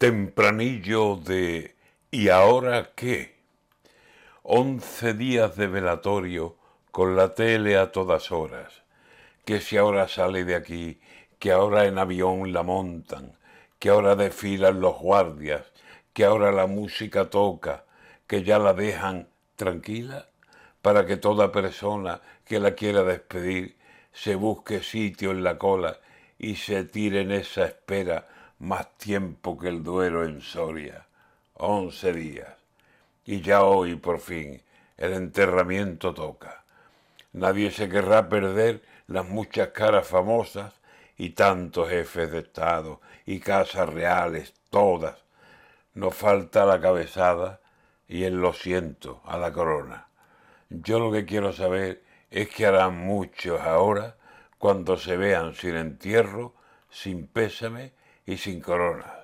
Tempranillo de ¿Y ahora qué? Once días de velatorio con la tele a todas horas. Que si ahora sale de aquí, que ahora en avión la montan, que ahora desfilan los guardias, que ahora la música toca, que ya la dejan tranquila, para que toda persona que la quiera despedir se busque sitio en la cola y se tire en esa espera más tiempo que el duero en Soria, once días. Y ya hoy, por fin, el enterramiento toca. Nadie se querrá perder las muchas caras famosas y tantos jefes de Estado y casas reales, todas. Nos falta la cabezada y el lo siento a la corona. Yo lo que quiero saber es que harán muchos ahora cuando se vean sin entierro, sin pésame y sin coronas.